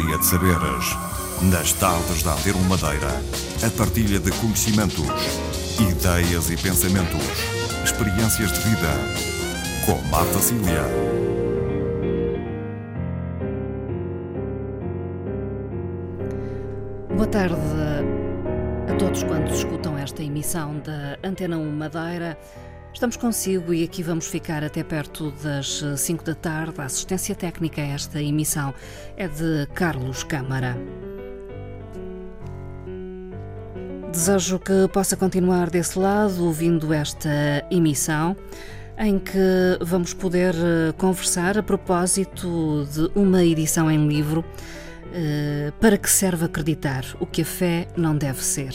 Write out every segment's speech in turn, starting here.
Aldeia de Saberes. Nas tardes da Antero Madeira, a partilha de conhecimentos, ideias e pensamentos, experiências de vida. Com Marta Cília. Boa tarde a todos quantos escutam esta emissão da Antena 1 Madeira. Estamos consigo e aqui vamos ficar até perto das 5 da tarde. A assistência técnica a esta emissão é de Carlos Câmara. Desejo que possa continuar desse lado ouvindo esta emissão em que vamos poder eh, conversar a propósito de uma edição em livro eh, para que serve acreditar o que a fé não deve ser.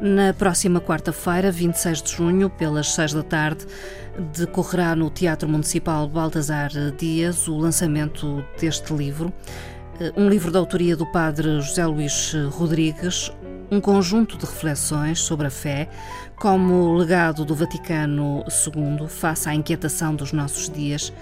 Na próxima quarta-feira, 26 de junho, pelas 6 da tarde, decorrerá no Teatro Municipal Baltasar Dias o lançamento deste livro, eh, um livro da autoria do padre José Luís Rodrigues, um conjunto de reflexões sobre a fé, como legado do Vaticano II face à inquietação dos nossos dias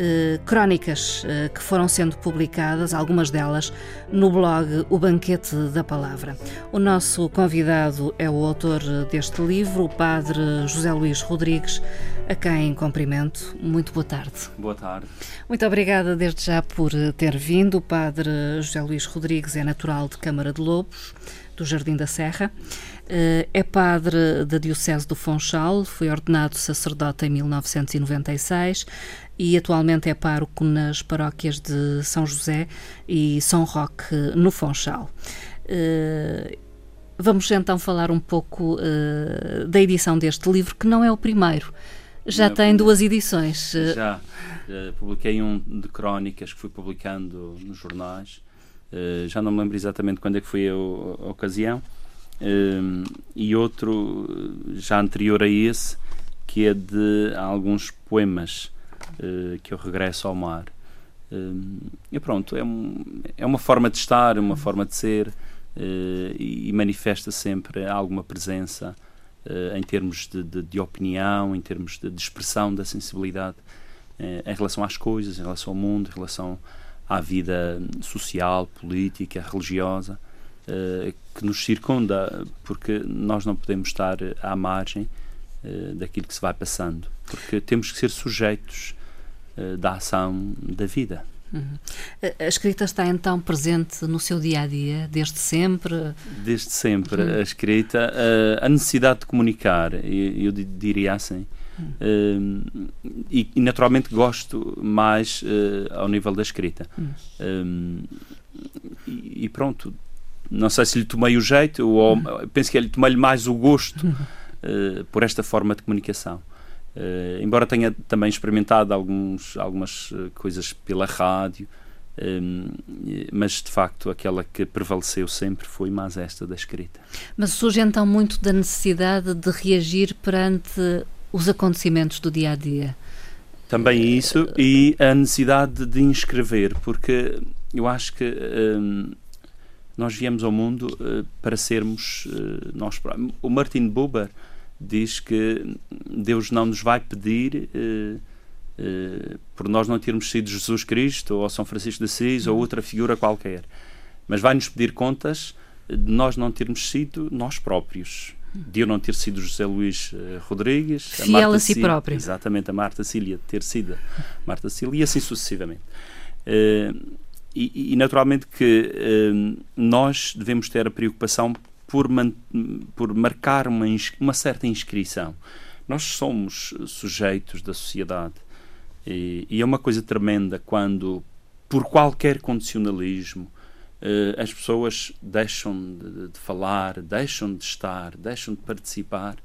eh, crónicas eh, que foram sendo publicadas, algumas delas, no blog O Banquete da Palavra. O nosso convidado é o autor deste livro, o padre José Luís Rodrigues, a quem cumprimento. Muito boa tarde. Boa tarde. Muito obrigada desde já por ter vindo. O padre José Luís Rodrigues é natural de Câmara de Lobos, do Jardim da Serra. Eh, é padre da Diocese do Funchal, foi ordenado sacerdote em 1996 e atualmente é pároco nas paróquias de São José e São Roque, no Fonchal. Uh, vamos então falar um pouco uh, da edição deste livro, que não é o primeiro. Já não, tem duas edições. Já. Publiquei um de crónicas que fui publicando nos jornais. Já não me lembro exatamente quando é que foi a, a ocasião. e outro, já anterior a esse, que é de alguns poemas uh, que eu regresso ao mar. Uh, e pronto, é, um, é uma forma de estar, uma forma de ser uh, e, e, manifesta sempre alguma presença em termos de, de, de, opinião, em termos de, de expressão da sensibilidade em relação às coisas, em relação ao mundo, em relação à vida social, política, religiosa que nos circunda, porque nós não podemos estar à margem daquilo que se vai passando, porque temos que ser sujeitos eh, da ação da vida. Uhum. A escrita está então presente no seu dia a dia, desde sempre? Desde sempre. Uhum. A escrita, a, necessidade de comunicar, eu diria assim. Uhum. Uh, e, e, naturalmente gosto mais uh, ao nível da escrita. Uhum. E, e, pronto, não sei se lhe tomei o jeito, ou uhum. penso que lhe tomei-lhe mais o gosto uh, por esta forma de comunicação. Uh, embora tenha também experimentado alguns, algumas coisas pela rádio, um, eh, mas de facto aquela que prevaleceu sempre foi mais esta da escrita. Mas surge então muito da necessidade de reagir perante os acontecimentos do dia a dia. Também isso e a necessidade de inscrever, porque eu acho que um, nós viemos ao mundo uh, para sermos uh, nós próprios. O Martin Buber diz que Deus não nos vai pedir uh, uh, por nós não termos sido Jesus Cristo ou São Francisco de Assis ou outra figura qualquer, mas vai nos pedir contas de nós não termos sido nós próprios. De eu não ter sido José Luís uh, Rodrigues, fiel a, Marta a si Cília, próprio. Exatamente, a Marta Cília ter sido Marta Cília e assim sucessivamente. Uh, e, e, naturalmente que uh, nós devemos ter a preocupação por, man, por marcar uma, uma certa inscrição. Nós somos sujeitos da sociedade e, e é uma coisa tremenda quando, por qualquer condicionalismo, as pessoas deixam de, de, falar, deixam de estar, deixam de participar.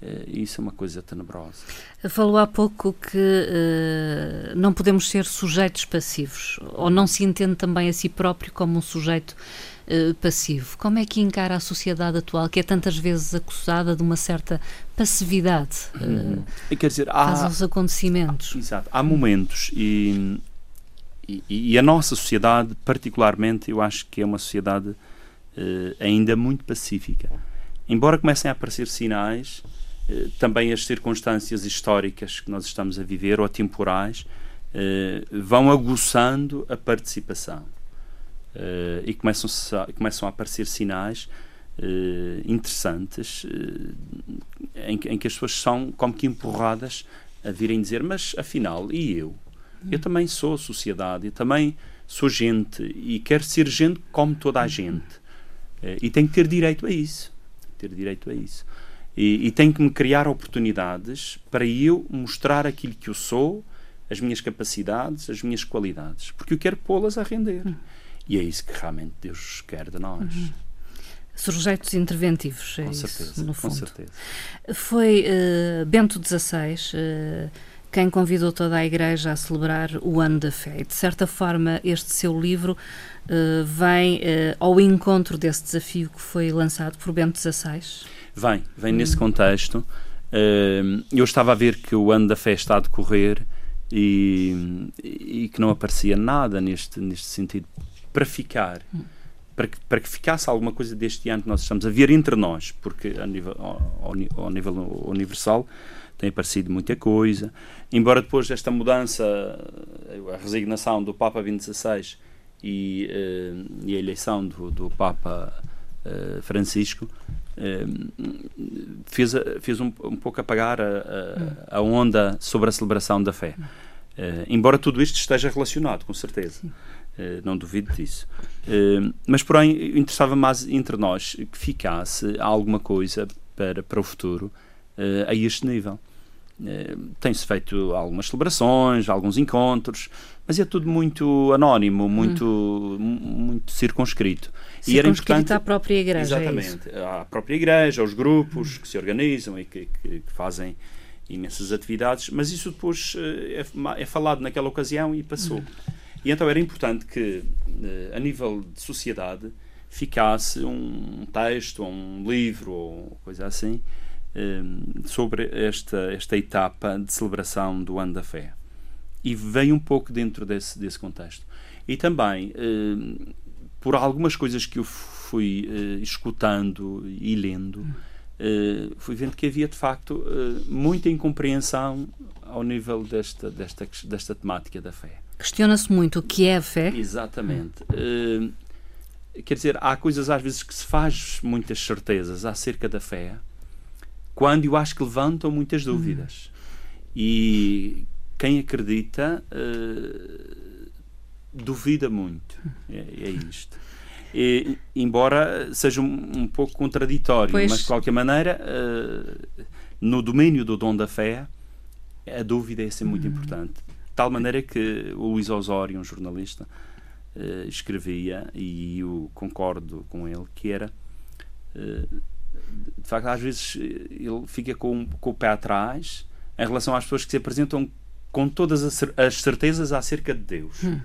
Uh, isso é uma coisa tenebrosa. Falou há pouco que uh, não podemos ser sujeitos passivos, ou não se entende também a si próprio como um sujeito eh, passivo. Como é que encara a sociedade atual, que é tantas vezes acusada de uma certa passividade uh, Quer dizer, há, aos acontecimentos? Exato. Há momentos e, e, e, a nossa sociedade, particularmente, eu acho que é uma sociedade uh, ainda muito pacífica. Embora comecem a aparecer sinais, também as circunstâncias históricas que nós estamos a viver, ou temporais, vão aguçando a participação Uh, e começam a, começam a aparecer sinais uh, interessantes uh, em, em, que as pessoas são como que empurradas a virem dizer: Mas afinal, e eu? Eu também sou sociedade, eu também sou gente e quero ser gente como toda a gente. e tenho que ter direito a isso. Ter direito a isso. E, e tenho que me criar oportunidades para eu mostrar aquilo que eu sou, as minhas capacidades, as minhas qualidades, porque eu quero pô-las a render. Hum. E é isso que realmente Deus quer de nós. Uhum. Sujeitos interventivos, é com isso, certeza, no fundo. Com certeza. Foi uh, Bento XVI uh, quem convidou toda a Igreja a celebrar o Ano da Fé. E, de certa forma, este seu livro uh, vem ao encontro desse desafio que foi lançado por Bento XVI? Vem, vem nesse hum. contexto. eu estava a ver que o Ano da Fé está a decorrer e, e que não aparecia nada neste, neste sentido para ficar. Para que, para que ficasse alguma coisa deste ano que nós estamos a ver entre nós, porque a nível, ao, ao nível universal tem aparecido muita coisa. Embora depois desta mudança, a resignação do Papa 26 e, uh, e a eleição do, do Papa uh, Francisco, uh, fez, fez um, um pouco apagar a, a, a, onda sobre a celebração da fé. embora tudo isto esteja relacionado, com certeza. Eh, não duvido disso. Mas, porém, interessava mais entre nós que ficasse alguma coisa para, para o futuro a este nível. Tem-se feito algumas celebrações, alguns encontros, mas é tudo muito anónimo, muito, hum. muito circunscrito. E era importante à própria igreja. É exatamente, é à própria igreja, aos grupos que se organizam e que, que, que fazem imensas atividades, mas isso depois é, é, falado naquela ocasião e passou. Hum. E então era importante que, eh, a nível de sociedade, ficasse um texto, um livro, ou coisa assim, eh, sobre esta, esta etapa de celebração do Ano da Fé. E veio um pouco dentro desse, desse contexto. E também, eh, por algumas coisas que eu fui escutando e lendo, fui vendo que havia de facto muita incompreensão ao nível desta, desta, desta temática da fé. Questiona-se muito o que é a fé. Exatamente. Uh, quer dizer, há coisas às vezes que se faz muitas certezas acerca da fé, quando eu acho que levantam muitas dúvidas. Hum. E quem acredita uh, duvida muito. É, é isto. E, embora seja um, um pouco contraditório, pois. mas de qualquer maneira, uh, no domínio do dom da fé, a dúvida é sempre muito hum. importante tal maneira que o Luís Osório, um jornalista, uh, escrevia, e eu concordo com ele, que era. De facto, às vezes eh, ele fica com, com o pé atrás em relação às pessoas que se apresentam com todas as certezas acerca de Deus. Hum.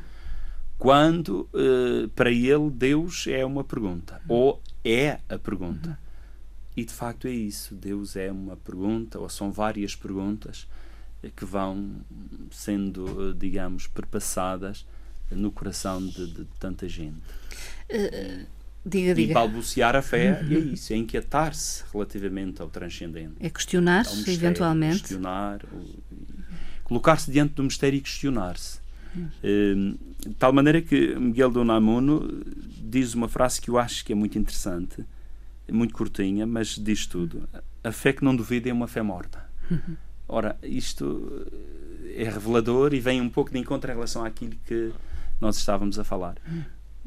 Quando, uh, para ele, Deus é uma pergunta, hum. ou é a pergunta. Hum. E de facto é isso. Deus é uma pergunta, ou são várias perguntas que vão sendo, digamos, perpassadas no coração de, de tanta gente. Uh, diga, e balbuciar a fé uhum. é isso, é inquietar-se relativamente ao transcendente. É questionar-se, eventualmente. Questionar, colocar-se diante do mistério e questionar-se. Uh, de tal maneira que Miguel de Unamuno diz uma frase que eu acho que é muito interessante, muito curtinha, mas diz tudo. A fé que não duvida é uma fé morta. Uhum. Ora, isto é revelador e vem um pouco de encontro em relação àquilo que nós estávamos a falar.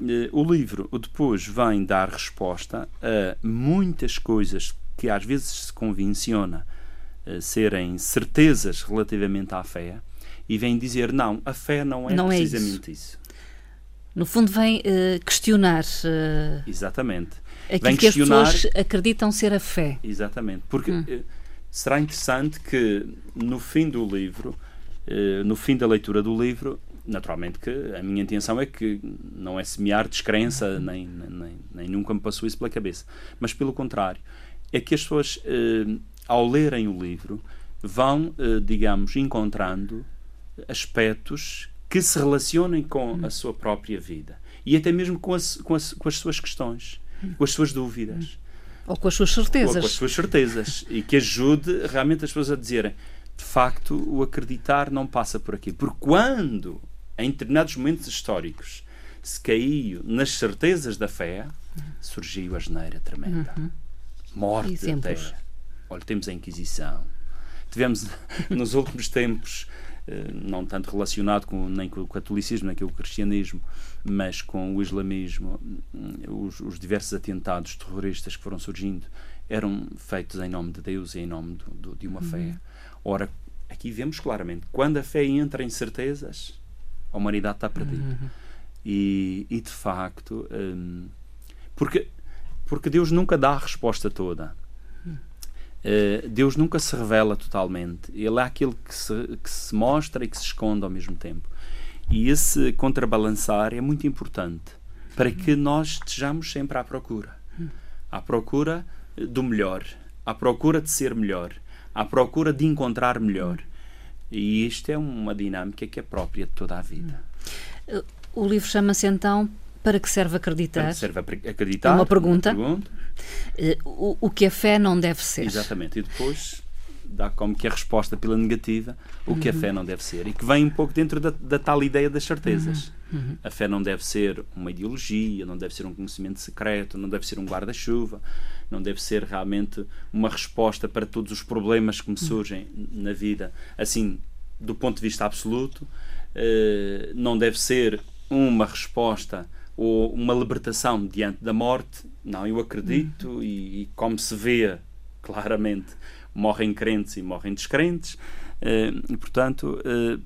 Eh, o livro depois vem dar resposta a muitas coisas que às vezes se convenciona eh, serem certezas relativamente à fé e vem dizer não, a fé não é não precisamente é isso. isso. No fundo, vem uh, questionar. Uh, Exatamente. Aquilo vem que questionar... as pessoas acreditam ser a fé. Exatamente. Porque. Hum será interessante que no fim do livro, no fim da leitura do livro, naturalmente que a minha intenção é que não é semear descrença, nem, nem, nem nunca me passou isso pela cabeça, mas pelo contrário, é que as pessoas, eh, ao lerem o livro, vão, eh, digamos, encontrando aspectos que se relacionem com a sua própria vida e até mesmo com as, com as, com as suas questões, com as suas dúvidas. Ou com as suas certezas. Ou com as suas certezas. e que ajude realmente as pessoas a dizerem de facto, o acreditar não passa por aqui. Porque quando, em determinados momentos históricos, se caiu nas certezas da fé, surgiu a geneira tremenda. Uhum. Morte Exemplos. até. Olha, temos a Inquisição. Tivemos, nos últimos tempos, eh, não tanto relacionado com, nem com o catolicismo, nem com o cristianismo, mas com o islamismo, hum, os, os diversos atentados terroristas que foram surgindo eram feitos em nome de Deus e em nome do, do, de uma uhum. fé. Ora, aqui vemos claramente, quando a fé entra em certezas, a humanidade está perdida. Uhum. E, e, de facto, hum, porque, porque Deus nunca dá a resposta toda. Uh, Deus nunca se revela totalmente. Ele é aquele que se, que se mostra e que se esconde ao mesmo tempo. E esse contrabalançar é muito importante para que nós estejamos sempre à procura. À procura do melhor, à procura de ser melhor, à procura de encontrar melhor. E isto é uma dinâmica que é própria de toda a vida. O livro chama-se então Para que serve acreditar? Para que serve acreditar? Uma pergunta. Uma pergunta. Eh, o, o que a fé não deve ser. Exatamente. E depois dá como que a resposta pela negativa o que a fé não deve ser e que vem um pouco dentro da, da tal ideia das certezas. Uhum. Uhum. A fé não deve ser uma ideologia, não deve ser um conhecimento secreto, não deve ser um guarda-chuva, não deve ser realmente uma resposta para todos os problemas que me surgem uhum. na vida, assim, do ponto de vista absoluto. Uh, não deve ser uma resposta ou uma libertação diante da morte. Não, eu acredito uhum. e, e, como se vê claramente, morrem crentes e morrem descrentes. Uh, e, portanto, uh,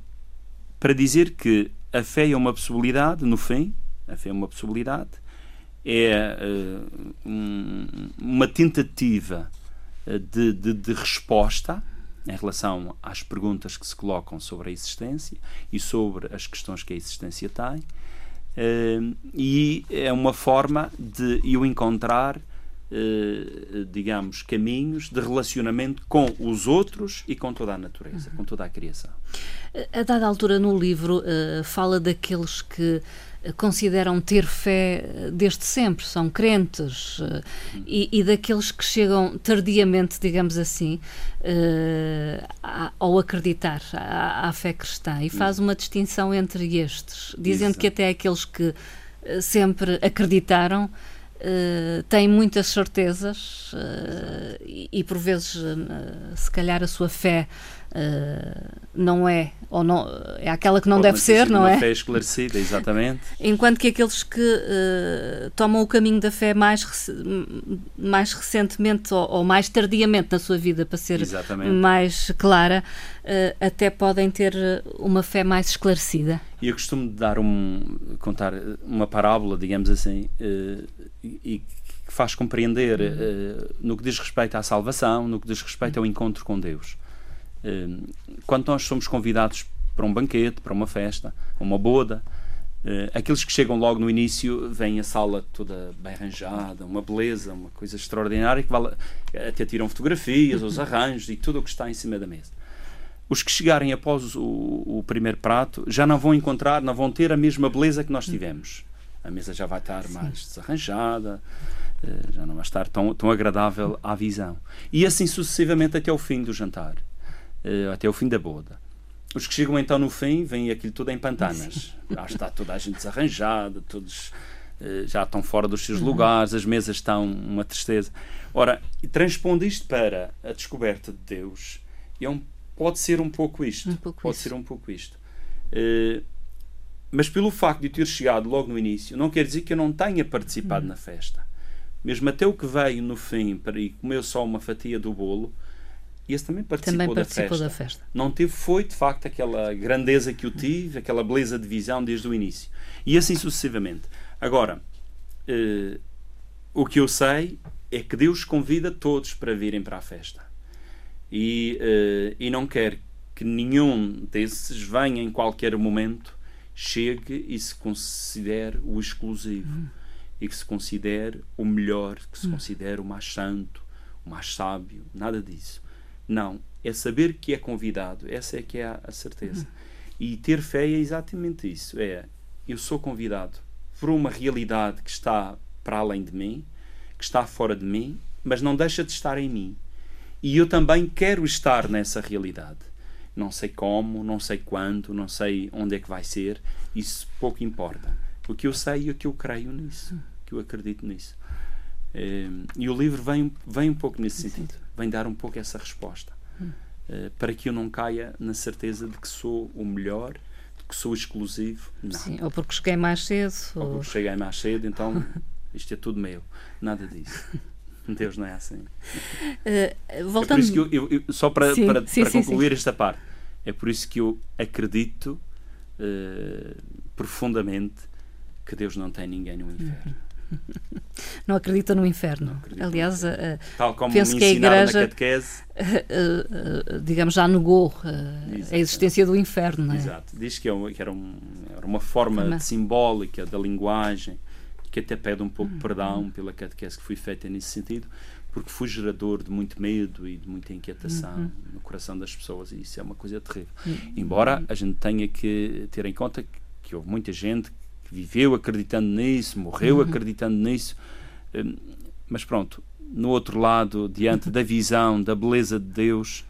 para dizer que a fé é uma possibilidade, no fim, a fé é uma possibilidade, é um, uma tentativa de, de, de resposta em relação às perguntas que se colocam sobre a existência e sobre as questões que a existência tem. Uh, e é uma forma de eu encontrar, digamos, caminhos de relacionamento com os outros e com toda a natureza, uhum. com toda a criação. A dada altura no livro uh, fala daqueles que consideram ter fé eh, desde sempre, são crentes, e, e, daqueles que chegam tardiamente, digamos assim, ao acreditar à, à, fé cristã, e faz uma distinção entre estes, dizendo Isso. que até aqueles que sempre acreditaram. Uh, têm muitas certezas uh, e, e, por vezes, uh, se calhar, a sua fé Uh, não é, ou não, é aquela que não Pode deve ser, não uma é? fé esclarecida, exatamente. Enquanto que aqueles que uh, tomam o caminho da fé mais, mais recentemente ou, ou, mais tardiamente na sua vida, para ser exatamente. mais clara, uh, até podem ter uma fé mais esclarecida. E eu costumo dar um, contar uma parábola, digamos assim, e que faz compreender no que diz respeito à salvação, no que diz respeito ao encontro com Deus. Ehm, quando nós somos convidados para um banquete, para uma festa, uma boda, eh, aqueles que chegam logo no início veem a sala toda bem arranjada, uma beleza, uma coisa extraordinária, que vale, até tiram fotografias, os arranjos e tudo o que está em cima da mesa. Os que chegarem após o, o primeiro prato já não vão encontrar, não vão ter a mesma beleza que nós tivemos. A mesa já vai estar mais desarranjada, eh, já não vai estar tão, tão agradável à visão. E assim sucessivamente até o fim do jantar. Eh, até o fim da boda. Os que chegam então no fim, vêm aquilo tudo em pantanas. Já está toda a gente desarranjada, todos uh, já estão fora dos seus uhum. lugares, as mesas estão uma tristeza. Ora, transpondo isto para a descoberta de Deus, é um, pode ser um pouco isto. Um pouco pode isso. ser um pouco isto. Uh, mas pelo facto de ter chegado logo no início, não quer dizer que eu não tenha participado uhum. na festa. Mesmo até o que veio no fim para e comeu só uma fatia do bolo, esse também participou, também participou da, festa. da, festa. Não teve, foi de facto aquela grandeza que eu tive, aquela beleza de visão desde o início. E assim sucessivamente. Agora, eh, o que eu sei é que Deus convida todos para virem para a festa. E, eh, e não quer que nenhum desses venha em qualquer momento, chegue e se considere o exclusivo. Hum. E que se considere o melhor, que se hum. considere o mais santo, o mais sábio. Nada disso não. É saber que é convidado. Essa é que é a, certeza. Uhum. E ter fé é exatamente isso. É, eu sou convidado por uma realidade que está para além de mim, que está fora de mim, mas não deixa de estar em mim. E eu também quero estar nessa realidade. Não sei como, não sei quando, não sei onde é que vai ser, isso pouco importa. O que eu sei e o que eu creio nisso, que eu acredito nisso. Eh, e o livro vem, vem um pouco nesse sentido, vem dar um pouco essa resposta, eh, para que eu não caia na certeza de que sou o melhor, de que sou exclusivo. Não. Sim, ou porque cheguei mais cedo. Ou porque cheguei mais cedo, então isto é tudo meu. Nada disso. Deus não é assim. Uh, voltando... É por isso que eu, eu, eu só para, sim, para, sim, para sim, concluir esta parte, é por isso que eu acredito uh, profundamente que Deus não tem ninguém no inferno. Não acredita no inferno. Acredito Aliás, no inferno. Tal como penso que a Igreja, catequese, digamos, já negou a existência do inferno. É? Exato. Diz que, é era, um, era, uma forma simbólica da linguagem que até pede um pouco de uhum. perdão pela catequese que foi feita nesse sentido, porque foi gerador de muito medo e de muita inquietação uhum. no coração das pessoas, e isso é uma coisa terrível. Uhum. Embora a gente tenha que ter em conta que, que, houve muita gente viveu acreditando nisso, morreu uhum. acreditando nisso, hum, mas pronto, no outro lado, diante da visão, da beleza de Deus.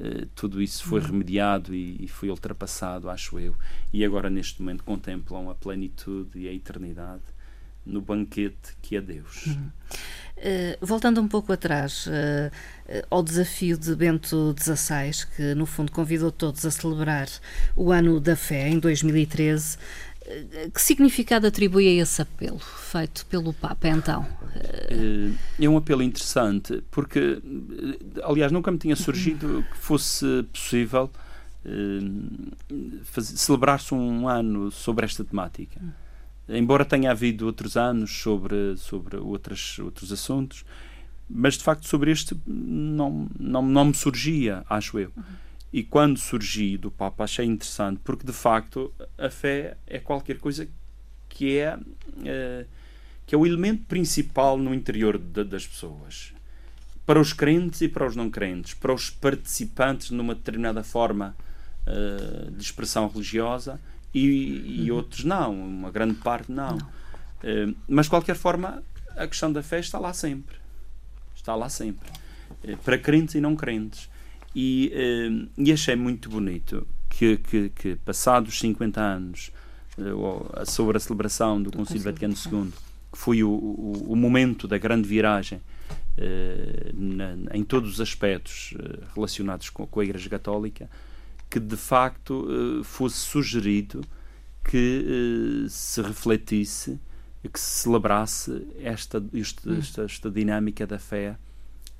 Uh, tudo isso foi uhum. remediado e, e, foi ultrapassado, acho eu, e agora neste momento contemplam a plenitude e a eternidade no banquete que é Deus. Uhum. Uh, voltando um pouco atrás uh, uh, ao desafio de Bento XVI, que no fundo convidou todos a celebrar o ano da fé em 2013, que significado atribui a esse apelo feito pelo Papa então? É um apelo interessante, porque, aliás, nunca me tinha surgido que fosse possível celebrar-se um ano sobre esta temática embora tenha havido outros anos sobre, sobre outras, outros assuntos, mas de facto sobre este não, não, não me surgia, acho eu. E quando surgi do Papa achei interessante, porque de facto a fé é qualquer coisa que é, é que é o elemento principal no interior de, das pessoas. Para os crentes e para os não crentes, para os participantes numa determinada forma uh, de expressão religiosa e, e uhum. outros não, uma grande parte não. não. Uh, mas de qualquer forma, a questão da fé está lá sempre. Está lá sempre. Para crentes e não crentes. E, uh, e achei muito bonito que, que, que passados 50 anos, sobre a celebração do Concílio Vaticano II, que foi o, o, o momento da grande viragem na, em todos os aspectos relacionados com, com a Igreja Católica, que de facto eh, fosse sugerido que eh, se refletisse, que se celebrasse esta, esta, hum. esta, esta dinâmica da fé eh,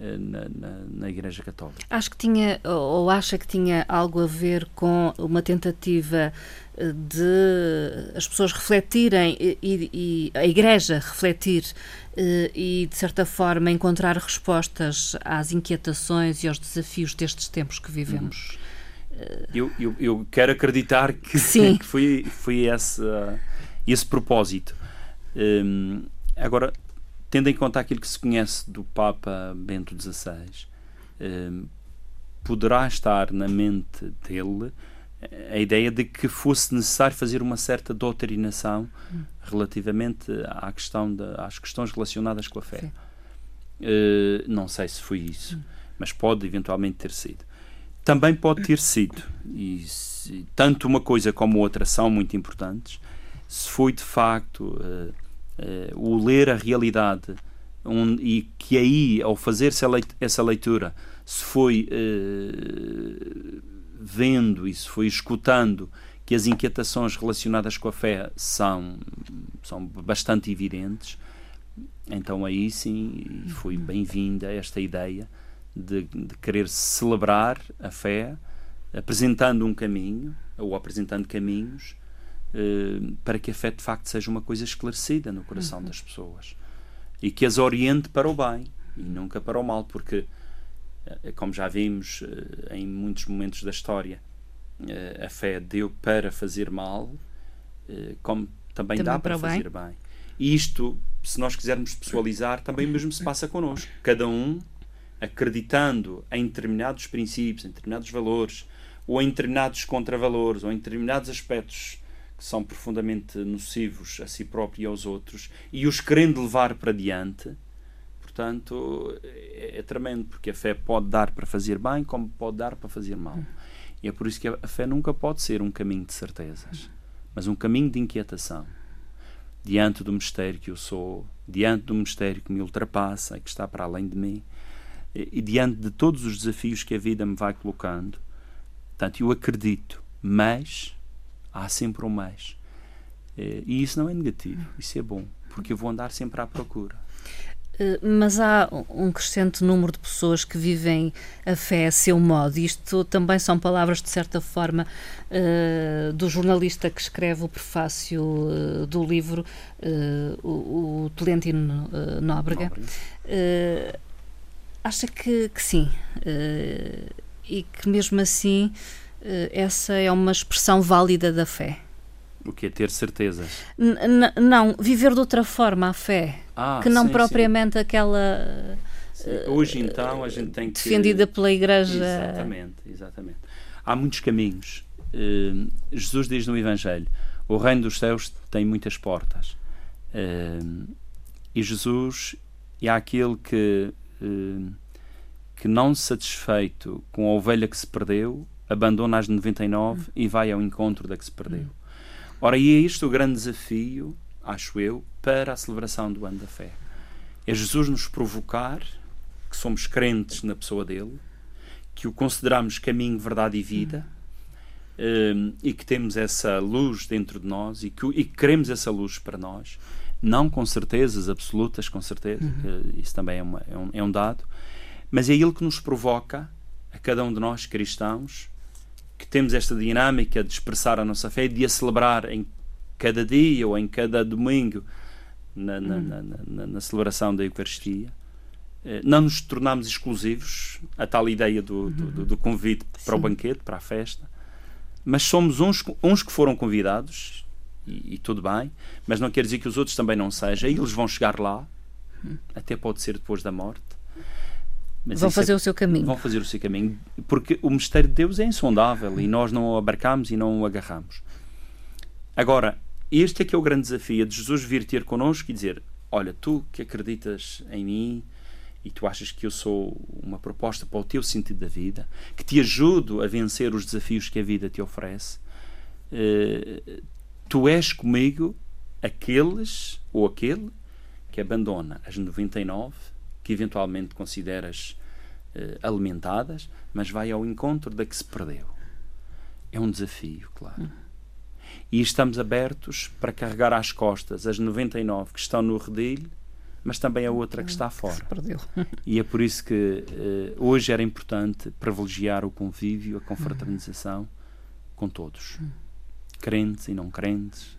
na, na, na, Igreja Católica. Acho que tinha, ou acha que tinha algo a ver com uma tentativa de as pessoas refletirem e, e a Igreja refletir e, de certa forma, encontrar respostas às inquietações e aos desafios destes tempos que vivemos. Uhum. Eu, eu, eu quero acreditar que, Sim. que foi, foi esse, esse propósito. Um, agora, tendo em conta aquilo que se conhece do Papa Bento XVI, um, poderá estar na mente dele a ideia de que fosse necessário fazer uma certa doutrinação hum. relativamente à questão de, às questões relacionadas com a fé. Uh, não sei se foi isso, hum. mas pode eventualmente ter sido também pode ter sido, e se, tanto uma coisa como outra são muito importantes, se foi de facto uh, o ler a realidade um, e que aí, ao fazer essa leitura, se foi uh, vendo e se foi escutando que as inquietações relacionadas com a fé são, são bastante evidentes, então aí sim foi bem-vinda esta ideia de, de querer celebrar a fé, apresentando um caminho, ou apresentando caminhos, eh, para que a fé de facto seja uma coisa esclarecida no coração uhum. das pessoas e que as oriente para o bem e nunca para o mal, porque, eh, como já vimos eh, em muitos momentos da história, a fé deu para fazer mal, como também, também dá para, para fazer bem. bem. E isto, se nós quisermos pessoalizar, também mesmo se passa connosco. Cada um acreditando em determinados princípios, em determinados valores, ou em determinados contravalores, ou em determinados aspectos são profundamente nocivos a si próprio e aos outros, e os querendo levar para diante, portanto, é, é tremendo, porque a fé pode dar para fazer bem, como pode dar para fazer mal. E é por isso que a fé nunca pode ser um caminho de certezas, mas um caminho de inquietação. diante do mistério que eu sou, diante do mistério que me ultrapassa e que está para além de mim, e, e diante de todos os desafios que a vida me vai colocando. Portanto, eu acredito, mas há sempre um mais. E isso não é negativo, isso é bom, porque eu vou andar sempre à procura. Eh, mas há um crescente número de pessoas que vivem a fé a seu modo. Isto também são palavras, de certa forma, uh, do jornalista que escreve o prefácio do livro, o, Tolentino Nóbrega. acha que, que sim. e que, mesmo assim, essa é uma expressão válida da fé. O que é ter certezas? N não, viver de outra forma a fé, ah, que não sim, propriamente sim. aquela. Sim. Hoje então a gente tem que. Defendida pela Igreja. Exatamente, exatamente. Há muitos caminhos. Uh, Jesus diz no Evangelho: o reino dos céus tem muitas portas. Uh, e Jesus é aquele que, uh, que não satisfeito com a ovelha que se perdeu, abandona as 99 hum. e vai ao encontro da que se perdeu. Hum. Ora, e é este o grande desafio, acho eu, para a celebração do ano da fé. É Jesus nos provocar que somos crentes na pessoa dele, que o consideramos caminho, verdade e vida, um, e que temos essa luz dentro de nós e que, e que queremos essa luz para nós, não com certezas absolutas, com certeza, uhum. isso também é, uma, é, um, é um dado, mas é ele que nos provoca, a cada um de nós cristãos, que temos esta dinâmica de expressar a nossa fé e de a celebrar em cada dia ou em cada domingo na, na, hum. na, na celebração da Eucaristia. Eh, não nos tornamos exclusivos, a tal ideia do, do, do, do convite para Sim. o banquete, para a festa, mas somos uns, uns que foram convidados, e, e, tudo bem, mas não quer dizer que os outros também não sejam, eles vão chegar lá, hum. até pode ser depois da morte, mas vão fazer é, o seu caminho. Vão fazer o seu caminho, porque o mistério de Deus é insondável e nós não o abarcamos e não o agarramos. Agora, este é que é o grande desafio é de Jesus vir ter connosco e dizer: Olha, tu que acreditas em mim e tu achas que eu sou uma proposta para o teu sentido da vida, que te ajudo a vencer os desafios que a vida te oferece, uh, tu és comigo aqueles ou aquele que abandona as 99 que eventualmente consideras uh, alimentadas, mas vai ao encontro da que se perdeu. É um desafio, claro. Uhum. E estamos abertos para carregar às costas as 99 que estão no redilho, mas também a outra que está fora. Que perdeu. E é por isso que uh, hoje era importante privilegiar o convívio, a confraternização uhum. com todos. Uhum. Crentes e não crentes,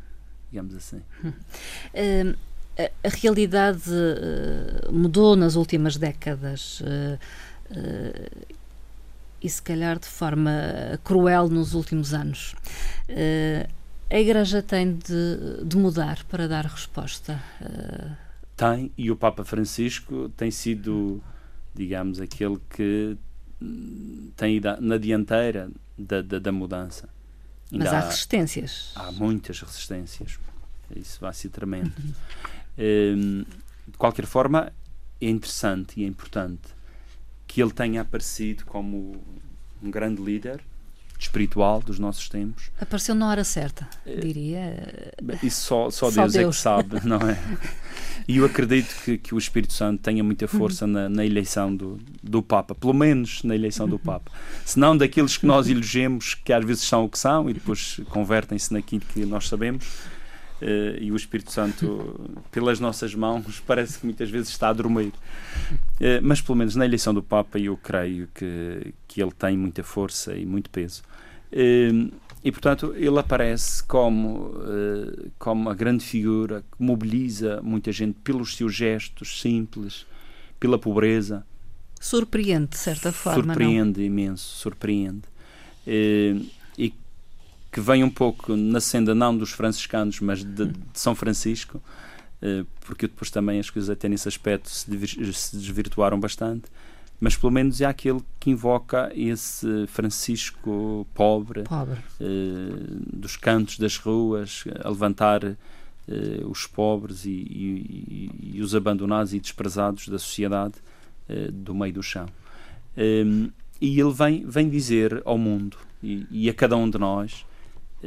digamos assim. Uh, a, realidade uh, mudou nas últimas décadas uh, uh, e, se calhar, de forma cruel nos últimos anos. a Igreja tem de, de, mudar para dar resposta? Tem, e o Papa Francisco tem sido, digamos, aquele que hum, tem ido na dianteira da, da, da mudança. Mas há, há resistências. Há muitas resistências. Isso vai ser tremendo. Uhum. Ehm, de qualquer forma, é interessante e é importante que ele tenha aparecido como um grande líder espiritual dos nossos tempos. Apareceu na hora certa, eh, diria. Isso só, só, Deus, Deus, é que sabe, não é? E eu acredito que, que o Espírito Santo tenha muita força uhum. na, na, eleição do, do Papa, pelo menos na eleição do uhum. Papa. Se não daqueles que nós elegemos, que às vezes são o que são e depois convertem-se naquilo que nós sabemos uh, e o Espírito Santo, pelas nossas mãos, parece que muitas vezes está a dormir. Uh, mas, pelo menos na eleição do Papa, eu creio que, que ele tem muita força e muito peso. Uh, e, portanto, ele aparece como, como a grande figura que mobiliza muita gente pelos seus gestos simples, pela pobreza. Surpreende, de certa forma. Surpreende não? imenso, surpreende. Que vem um pouco na senda não dos franciscanos, mas de, de São Francisco, eh, porque depois também as coisas até nesse aspecto se, desvirtuaram bastante, mas pelo menos é aquele que invoca esse Francisco pobre, pobre. Eh, dos cantos das ruas, a levantar eh, os pobres e, e, e, os abandonados e desprezados da sociedade do meio do chão. e ele vem, vem dizer ao mundo e, e a cada um de nós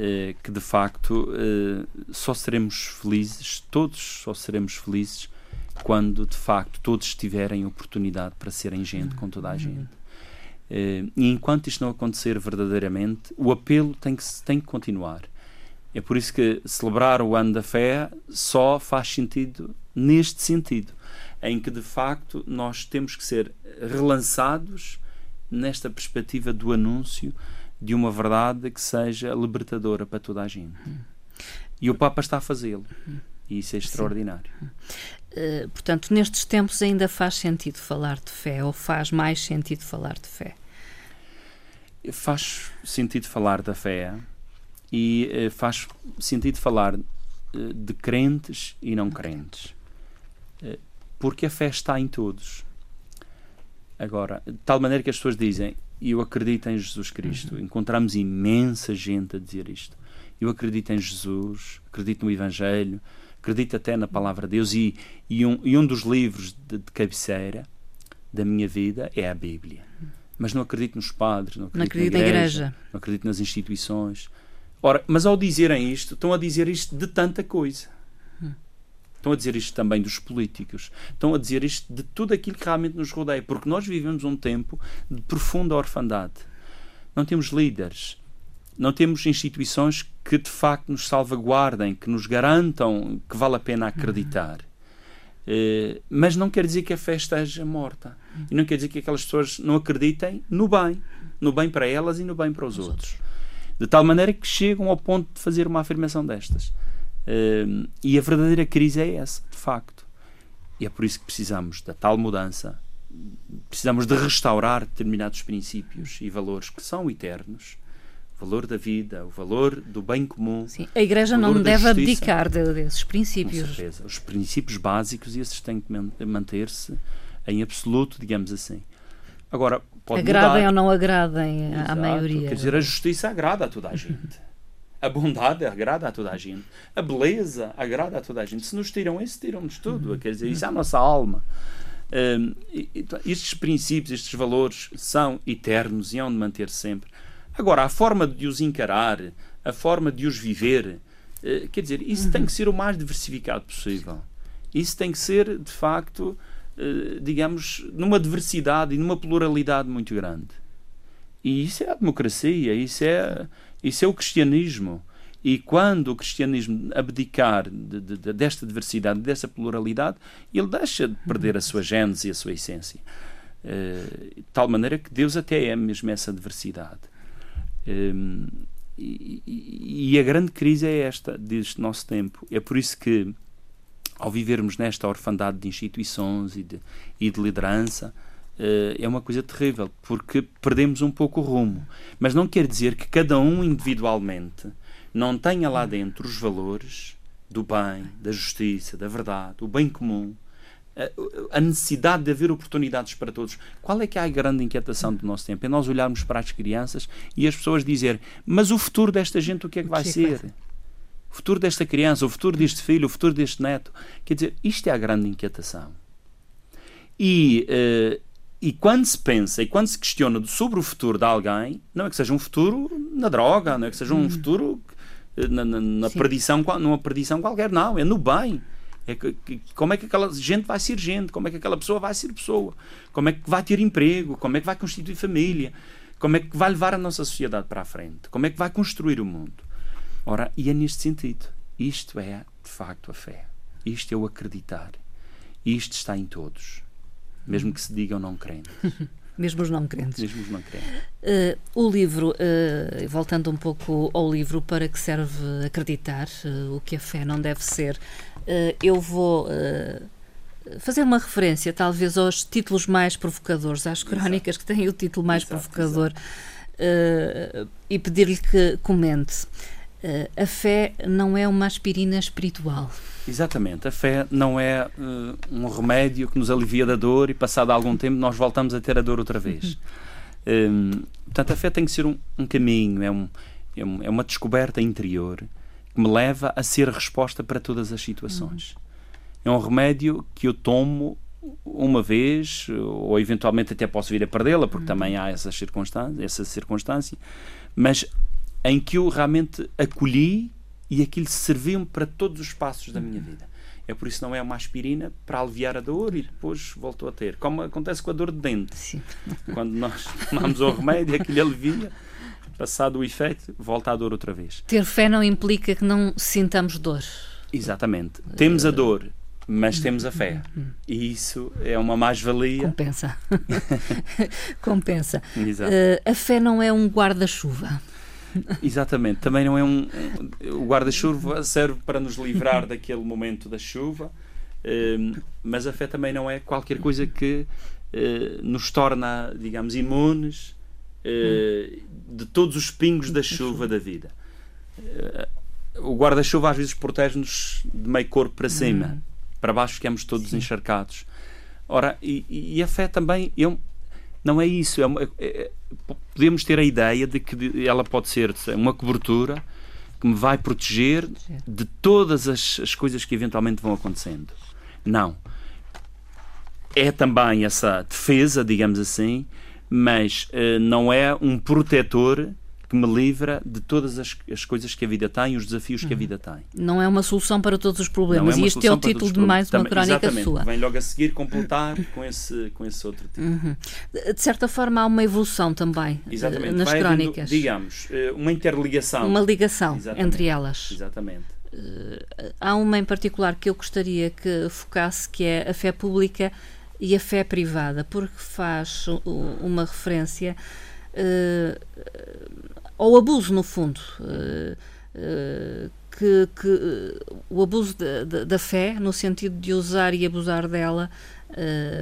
eh, que de facto eh, só seremos felizes, todos só seremos felizes quando de facto todos tiverem oportunidade para serem gente com toda a uhum. gente. Eh, e enquanto isto não acontecer verdadeiramente, o apelo tem que, tem que continuar. É por isso que celebrar o ano da fé só faz sentido neste sentido, em que de facto nós temos que ser relançados nesta perspectiva do anúncio de uma verdade que seja libertadora para toda a gente. E o Papa está a fazê-lo. E isso é extraordinário. Uh, portanto, nestes tempos ainda faz sentido falar de fé ou faz mais sentido falar de fé? Faz sentido falar da fé e uh, faz sentido falar uh, de crentes e não crentes. porque a fé está em todos. Agora, de tal maneira que as pessoas dizem: e eu acredito em Jesus Cristo. Uhum. Encontramos imensa gente a dizer isto. Eu acredito em Jesus, acredito no Evangelho, acredito até na Palavra de Deus. E, e, um, e um dos livros de, de, cabeceira da minha vida é a Bíblia. Mas não acredito nos padres, não acredito, não acredito na, igreja, na igreja, não acredito nas instituições. Ora, mas ao dizerem isto, estão a dizer isto de tanta coisa. Estão a dizer isto também dos políticos. Estão a dizer isto de tudo aquilo que realmente nos rodeia. Porque nós vivemos um tempo de profunda orfandade. Não temos líderes. Não temos instituições que de facto nos salvaguardem, que nos garantam que vale a pena acreditar. Uh, mas não quer dizer que a fé esteja morta. E não quer dizer que aquelas pessoas não acreditem no bem. No bem para elas e no bem para os, os outros. outros. De tal maneira que chegam ao ponto de fazer uma afirmação destas. Uh, e a verdadeira crise é essa, de facto. E é por isso que precisamos da tal mudança, precisamos de restaurar determinados princípios e valores que são eternos. O valor da vida, o valor do bem comum. Sim, a Igreja não deve justiça. abdicar desses princípios. Com certeza. Os princípios básicos, esses têm que manter-se em absoluto, digamos assim. Agora, pode Agradem mudar. ou não agradem Exato. à maioria. Quer dizer, a justiça agrada a toda a gente. A bondade agrada a toda a gente. A beleza agrada a toda a gente. Se nos tiram isso, tiram-nos tudo. Uhum. Quer dizer, isso é a nossa alma. Um, estes princípios, estes valores são eternos e hão de manter-se sempre. Agora, a forma de os encarar, a forma de os viver, uh, quer dizer, isso uhum. tem que ser o mais diversificado possível. Isso tem que ser, de facto, uh, digamos, numa diversidade e numa pluralidade muito grande. E isso é a democracia, isso é isso é o cristianismo. E quando o cristianismo abdicar de, de, desta diversidade, dessa pluralidade, ele deixa de perder a sua gênese e a sua essência. Uh, de tal maneira que Deus até é mesmo essa diversidade. Um, e, e, a grande crise é esta, deste nosso tempo. É por isso que, ao vivermos nesta orfandade de instituições e de, e de liderança, é uma coisa terrível, porque perdemos um pouco o rumo. Mas não quer dizer que cada um individualmente não tenha lá dentro os valores do bem, da justiça, da verdade, o bem comum, a necessidade de haver oportunidades para todos. Qual é que é a grande inquietação do nosso tempo? É nós olharmos para as crianças e as pessoas dizerem: Mas o futuro desta gente, o que é que vai que ser? É o futuro desta criança, o futuro deste filho, o futuro deste neto. Quer dizer, isto é a grande inquietação. E uh, e quando se pensa e quando se questiona sobre o futuro de alguém, não é que seja um futuro na droga, não é que seja um hum. futuro eh, na, na, na perdição, numa perdição qualquer, não, é no bem. É que, que, como é que aquela gente vai ser gente, como é que aquela pessoa vai ser pessoa, como é que vai ter emprego, como é que vai constituir família, como é que vai levar a nossa sociedade para a frente, como é que vai construir o mundo. Ora, e é neste sentido. Isto é, de facto, a fé. Isto é o acreditar. Isto está em todos mesmo que se digam não crentes. mesmo os não crentes. Mesmo os não crentes. Uh, o livro, uh, voltando um pouco ao livro, para que serve acreditar uh, o que a fé não deve ser, eu vou fazer uma referência, talvez, aos títulos mais provocadores, às crónicas exato. que têm o título mais exato, provocador, exato. e pedir-lhe que comente. A fé não é uma aspirina espiritual. Exatamente. A fé não é uh, um remédio que nos alivia da dor e, passado algum tempo, nós voltamos a ter a dor outra vez. Um, portanto, a fé tem que ser um, um caminho, é, um, é, um, é, uma descoberta interior que me leva a ser a resposta para todas as situações. É um remédio que eu tomo uma vez, ou eventualmente até posso vir a perdê-la, porque também há essa circunstância, essa circunstância, mas em que eu realmente acolhi e aquilo serviu-me para todos os passos da minha vida. É por isso que não é uma aspirina para aliviar a dor e depois voltou a ter. Como acontece com a dor de dente. Sim. Quando nós tomamos o remédio, aquilo alivia, passado o efeito, volta a dor outra vez. Ter fé não implica que não sintamos dor. Exatamente. Temos a dor, mas temos a fé. E isso é uma mais-valia. Compensa. Compensa. Exato. Uh, a fé não é um guarda-chuva. Exatamente, também não é um. O guarda-chuva serve para nos livrar daquele momento da chuva, ehm, mas a fé também não é qualquer coisa que eh, nos torna, digamos, imunes eh, de todos os pingos da chuva da vida. Eh, o guarda-chuva às vezes protege-nos de meio corpo para cima, para baixo ficamos todos encharcados. Ora, e, e a fé também, eu, não é isso. É uma, é, é podemos ter a ideia de que ela pode ser uma cobertura que me vai proteger de todas as, as coisas que eventualmente vão acontecendo. Não. É também essa defesa, digamos assim, mas uh, não é um protetor que me livra de todas as, as coisas que a vida tem, os desafios que a uhum. vida tem. Não é uma solução para todos os problemas. É e este é o título de mais uma crónica Exatamente. sua. Vem logo a seguir completar com esse, com esse outro título. Uhum. De certa forma, há uma evolução também eh, Exatamente. nas Vai crónicas. Havendo, digamos, eh, uma interligação. Uma ligação Exatamente. entre elas. Exatamente. Uh, há uma em particular que eu gostaria que focasse, que é a fé pública e a fé privada, porque faz uma referência uh, ao abuso, no fundo. Uh, uh, que, que uh, o abuso de, da fé, no sentido de usar e abusar dela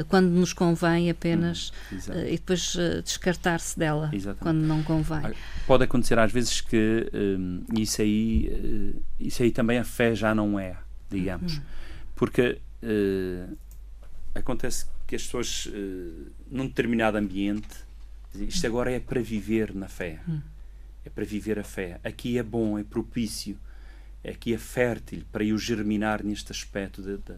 quando nos convém apenas uhum, e depois descartar-se dela Exatamente. quando não convém. Pode acontecer às vezes que um, isso, aí, isso aí também a fé já não é, digamos. Uhum. Porque acontece que as pessoas, num determinado ambiente, isto agora é para viver na fé. Uhum é para viver a fé. Aqui é bom, é propício, aqui é fértil para eu germinar neste aspecto de, de,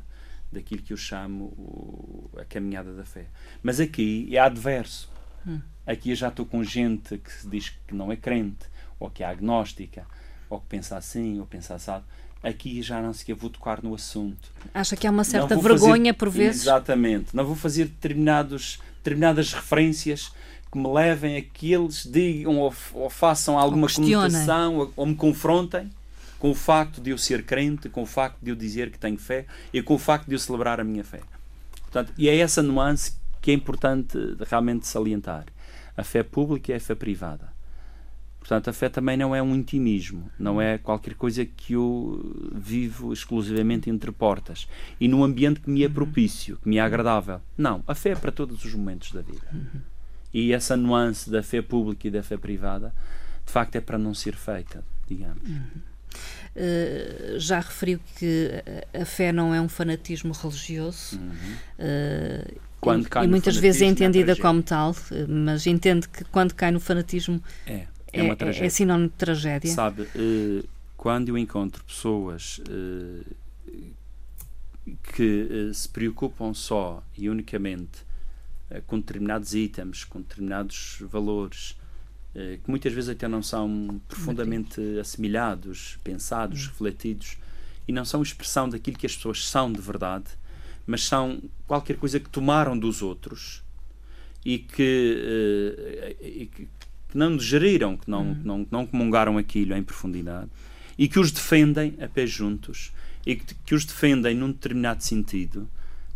daquilo que eu chamo o, a caminhada da fé. Mas aqui é adverso. Hum. Aqui eu já estou com gente que diz que não é crente, ou que é agnóstica, ou que pensa assim, ou pensa assado. Aqui já não sequer vou tocar no assunto. Acha que há uma certa vergonha fazer, por vezes? Exatamente. Não vou fazer determinados, determinadas referências que me levem a que eles digam ou, ou façam alguma ou conotação ou, ou, me confrontem com o facto de eu ser crente, com o facto de eu dizer que tenho fé e com o facto de eu celebrar a minha fé. Portanto, e é essa nuance que é importante realmente salientar. A fé pública e a fé privada. Portanto, a fé também não é um intimismo, não é qualquer coisa que eu vivo exclusivamente entre portas e num ambiente que me é propício, que me é agradável. Não, a fé é para todos os momentos da vida. E essa nuance da fé pública e da fé privada, de facto, é para não ser feita, digamos. Uhum. Uh, já referiu que a fé não é um fanatismo religioso. Uhum. Uh, quando e, e muitas vezes é, é entendida é como tal, mas entende que quando cai no fanatismo é, é, é uma tragédia. é sinónimo de tragédia. Sabe, uh, quando eu encontro pessoas que se preocupam só e unicamente com determinados itens, com determinados valores, eh, que muitas vezes até não são profundamente assimilados, pensados, hum. refletidos, e não são expressão daquilo que as pessoas são de verdade, mas são qualquer coisa que tomaram dos outros e que, eh, e que não digeriram, que não, hum. não, não comungaram aquilo em profundidade e que os defendem a pé juntos e que, que os defendem num determinado sentido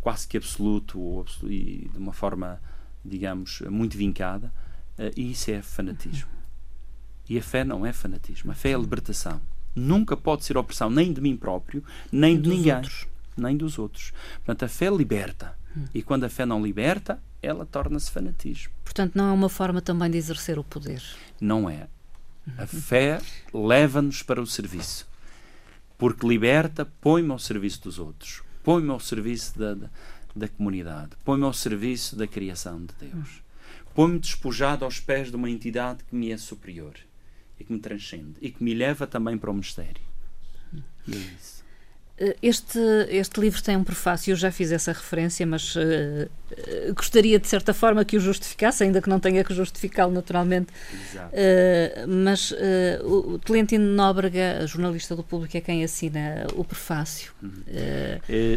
quase que absoluto ou e de uma forma, digamos, muito vincada, uh, e isso é fanatismo. E a fé não é fanatismo, a fé é libertação. Nunca pode ser opressão nem de mim próprio, nem de ninguém, outros. nem dos outros. Portanto, a fé liberta. Hum. E quando a fé não liberta, ela torna-se fanatismo. Portanto, não é uma forma também de exercer o poder. Não é. A fé leva-nos para o serviço. Porque liberta, põe-me ao serviço dos outros põe-me ao serviço da, da, da comunidade, põe-me ao serviço da criação de Deus. Põe-me despojado aos pés de uma entidade que me é superior e que me transcende e que me leva também para o mistério. E é isso. Eh, este, este livro tem um prefácio, eu já fiz essa referência, mas uh, uh, gostaria de certa forma que o justificasse, ainda que não tenha que justificá-lo naturalmente. Uh, mas o Tolentino Nóbrega, jornalista do Público, é quem assina o prefácio. Uhum.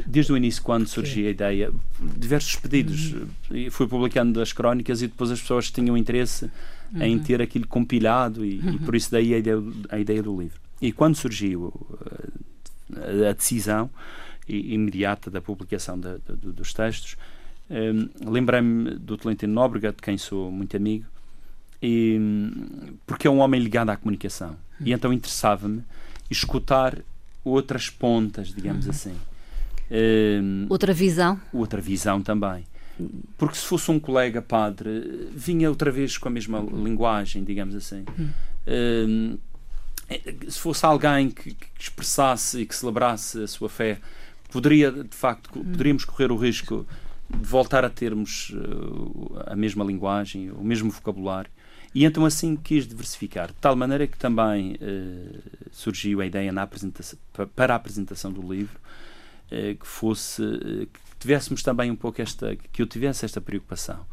Desde o início, quando surgiu a ideia, diversos pedidos. Uhum. Fui publicando as crónicas e depois as pessoas tinham interesse uhum. em ter aquilo compilado e, e, por isso daí a ideia, a ideia do livro. E quando surgiu a decisão imediata da publicação de, de, dos textos. Um, Lembrei-me do Tolentino Nóbrega, de quem sou muito amigo, e, porque é um homem ligado à comunicação. E então interessava-me escutar outras pontas, digamos uhum. assim. Um, outra visão? Outra visão também. Porque se fosse um colega padre, vinha outra vez com a mesma linguagem, digamos assim. Uhum. Um, é, se fosse alguém que, que, expressasse e que celebrasse a sua fé, poderia, de facto, hum. poderíamos correr o risco de voltar a termos uh, a mesma linguagem, o mesmo vocabulário. E então assim quis diversificar, de tal maneira que também uh, surgiu a ideia na apresentação, para a apresentação do livro uh, que fosse que tivéssemos também um pouco esta que eu tivesse esta preocupação.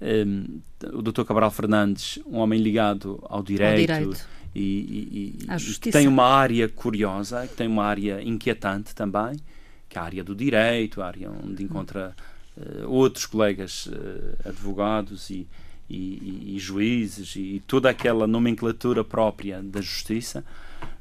Um, o Dr. Cabral Fernandes, um homem ligado ao direito, ao direito e, e, e que tem uma área curiosa, que tem uma área inquietante também, que é a área do direito, a área onde encontra uh, outros colegas uh, advogados e, e, juízes e toda aquela nomenclatura própria da justiça.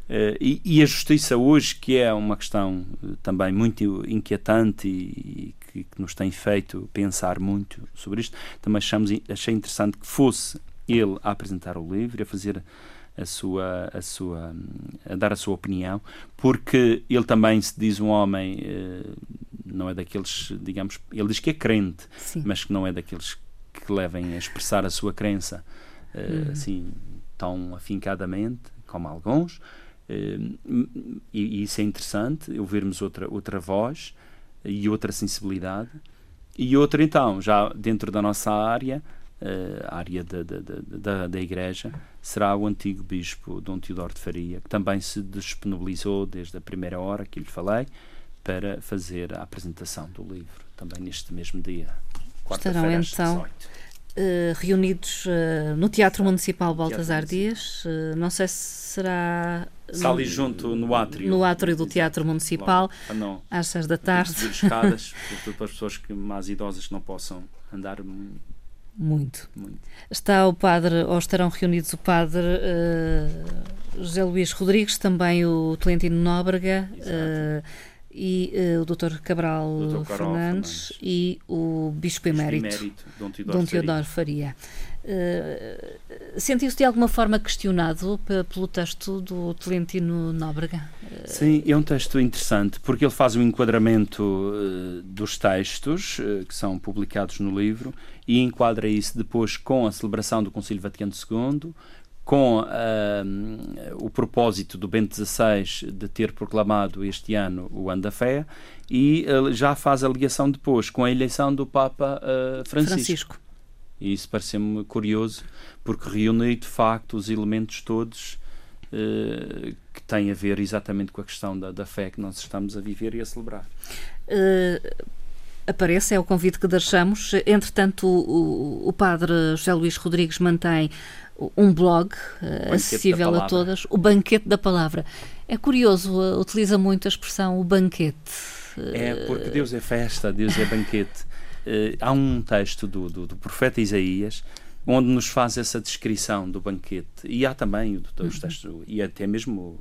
Uh, e, e, a justiça hoje, que é uma questão também muito inquietante e, que, que, nos tem feito pensar muito sobre isto, também achamos, achei interessante que fosse ele a apresentar o livro, a fazer a sua, a sua, a dar a sua opinião, porque ele também se diz um homem, eh, não é daqueles, digamos, ele diz que é crente, Sim. mas que não é daqueles que levem a expressar a sua crença eh, uhum. assim tão afincadamente como alguns. Eh, e, isso é interessante, ouvirmos outra, outra voz e outra sensibilidade. E outra, então, já dentro da nossa área, a área da, da, da, da Igreja, será o antigo Bispo Dom Teodoro de Faria, que também se disponibilizou desde a primeira hora que lhe falei para fazer a apresentação do livro, também neste mesmo dia. Estarão então uh, reunidos uh, no Teatro Municipal Baltasar Dias. Uh, não sei se será. Está ali junto no átrio. No átrio do Teatro Municipal, ah, não. às seis da tarde. escadas, para as pessoas que, mais idosas que não possam andar muito. Muito. Está o padre, ou estarão reunidos o padre uh, José Luís Rodrigues, também o Tolentino Nóbrega uh, e uh, o Dr. Cabral Dr. Fernandes, Fernandes, e o Bispo Emérito, Emérito Dom Teodoro, Dom Teodoro Faria. Uh, Sentiu-se de alguma forma questionado pelo texto do Tolentino Nóbrega? Sim, é um texto interessante porque ele faz um enquadramento uh, dos textos uh, que são publicados no livro e enquadra isso depois com a celebração do Concílio Vaticano II, com o propósito do Bento XVI de ter proclamado este ano o ano da fé e já faz a ligação depois com a eleição do Papa Francisco. Francisco e isso parece-me curioso, porque reúne de facto os elementos todos uh, que têm a ver exatamente com a questão da, da fé que nós estamos a viver e a celebrar. Uh, aparece, é o convite que deixamos. Entretanto, o, o, o padre José Luís Rodrigues mantém um blog uh, acessível a todas, o Banquete da Palavra. É curioso, uh, utiliza muito a expressão o banquete. É, porque Deus é festa, Deus é banquete. Uh, há um texto do, do, do, profeta Isaías onde nos faz essa descrição do banquete. E há também os uhum. textos, e até mesmo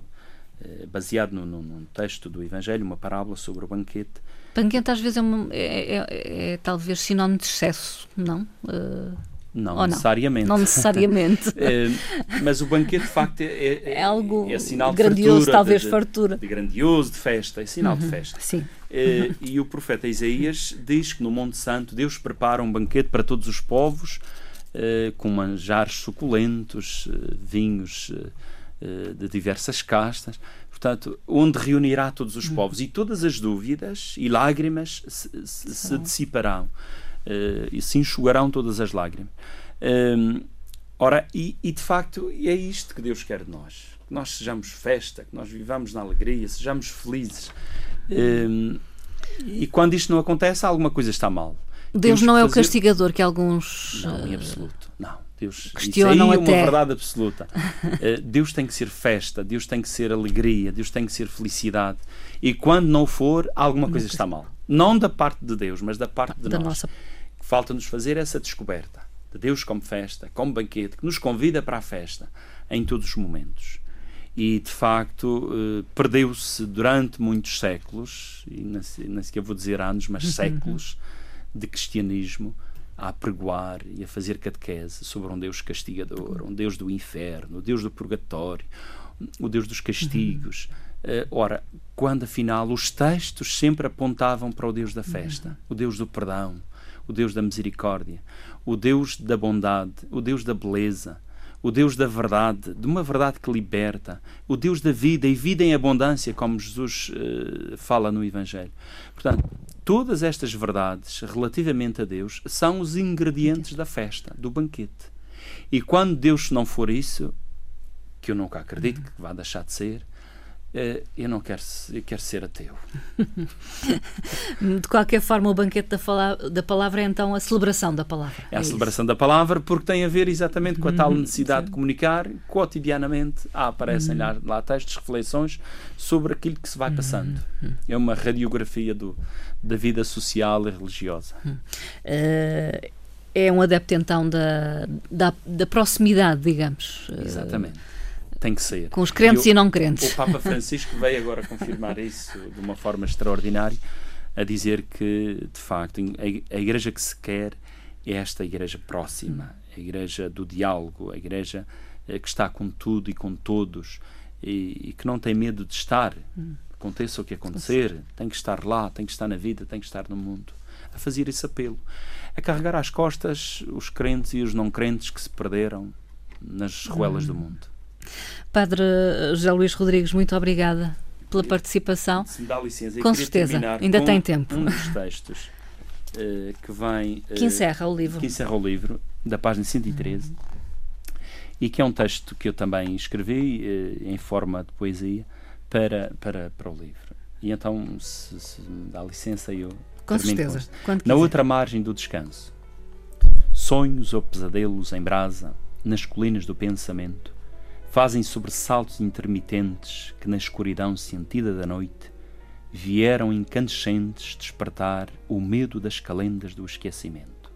uh, baseado no, no, num texto do Evangelho, uma parábola sobre o banquete. Banquete às vezes é, uma, é, é, é talvez sinónimo de excesso, não? Uh... Não Ou necessariamente. Não, não necessariamente. é, mas o banquete, de facto, é, é, é algo é sinal grandioso, fartura, talvez de, fartura. De grandioso, de festa, é sinal uhum, de festa. Sim. É, e o profeta Isaías diz que no Monte Santo Deus prepara um banquete para todos os povos, é, com manjares suculentos, vinhos de diversas castas, portanto, onde reunirá todos os uhum. povos e todas as dúvidas e lágrimas se, se, se dissiparão e se enxugarão todas as lágrimas. Um, ora, e, e, de facto é isto que Deus quer de nós. Que nós sejamos festa, que nós vivamos na alegria, sejamos felizes. Um, e quando isto não acontece, alguma coisa está mal. Deus não é fazer... o castigador que alguns. Não, em absoluto. Não. Deus, questionam isso aí é uma verdade absoluta. Uh, Deus tem que ser festa, Deus tem que ser alegria, Deus tem que ser felicidade. E quando não for, alguma coisa está mal. Não da parte de Deus, mas da parte de da nós. Nossa... Falta-nos fazer essa descoberta de Deus como festa, como banquete, que nos convida para a festa em todos os momentos. E de facto uh, perdeu-se durante muitos séculos, e não sequer vou dizer anos, mas séculos de cristianismo a pregoar e a fazer catequese sobre um Deus castigador, um Deus do inferno, o Deus do purgatório, o Deus dos castigos. Uh, ora, quando afinal os textos sempre apontavam para o Deus da festa, o Deus do perdão, o Deus da misericórdia, o Deus da bondade, o Deus da beleza, o Deus da verdade, de uma verdade que liberta, o Deus da vida e vida em abundância, como Jesus uh, fala no Evangelho. Portanto, todas estas verdades relativamente a Deus são os ingredientes da festa, do banquete. E quando Deus não for isso, que eu nunca acredito que vá deixar de ser, eu não quero, eu quero ser ateu. de qualquer forma, o banquete da, fala, da palavra é então a celebração da palavra. É, é a celebração isso. da palavra porque tem a ver exatamente com a tal uhum, necessidade de comunicar. Cotidianamente ah, aparecem lá, lá textos, reflexões sobre aquilo que se vai passando. Uhum. É uma radiografia do, da vida social e religiosa. Uh, é um adepto então da, da, da proximidade, digamos. Exatamente tem que ser. Com os crentes e, o, e não crentes. O Papa Francisco veio agora confirmar isso de uma forma extraordinária, a dizer que, de facto, a, igreja que se quer é esta igreja próxima, a igreja do diálogo, a igreja eh, que está com tudo e com todos e, e que não tem medo de estar. Aconteça o que acontecer, tem que estar lá, tem que estar na vida, tem que estar no mundo. A fazer esse apelo. A carregar às costas os crentes e os não crentes que se perderam nas ruelas hum. do mundo. Padre José Luís Rodrigues, muito obrigada pela participação. Se me dá licença, com certeza, ainda tem tempo. Um dos textos uh, que vem. Uh, que encerra o livro. Que encerra o livro, da página 113, uhum. e que é um texto que eu também escrevi uh, em forma de poesia para, para, para o livro. E então, se, se me dá licença, eu. Com certeza. Na outra margem do descanso, sonhos ou pesadelos em brasa, nas colinas do pensamento fazem sobressaltos intermitentes que, na escuridão sentida da noite, vieram incandescentes despertar o medo das calendas do esquecimento.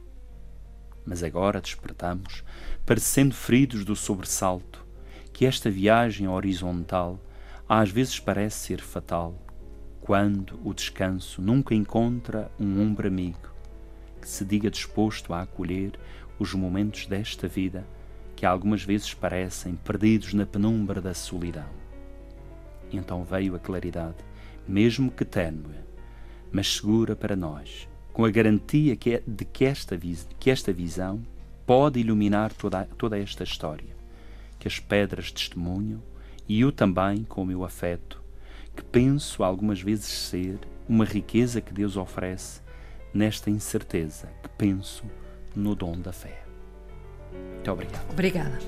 Mas agora despertamos, parecendo feridos do sobressalto, que esta viagem horizontal às vezes parece ser fatal, quando o descanso nunca encontra um ombro amigo que se diga disposto a acolher os momentos desta vida que algumas vezes parecem perdidos na penumbra da solidão. Então veio a claridade, mesmo que tênue, mas segura para nós, com a garantia que é de que esta, que esta visão pode iluminar toda, toda esta história, que as pedras testemunham e eu também com o meu afeto, que penso algumas vezes ser uma riqueza que Deus oferece nesta incerteza que penso no dom da fé. Muito obrigado. Obrigada.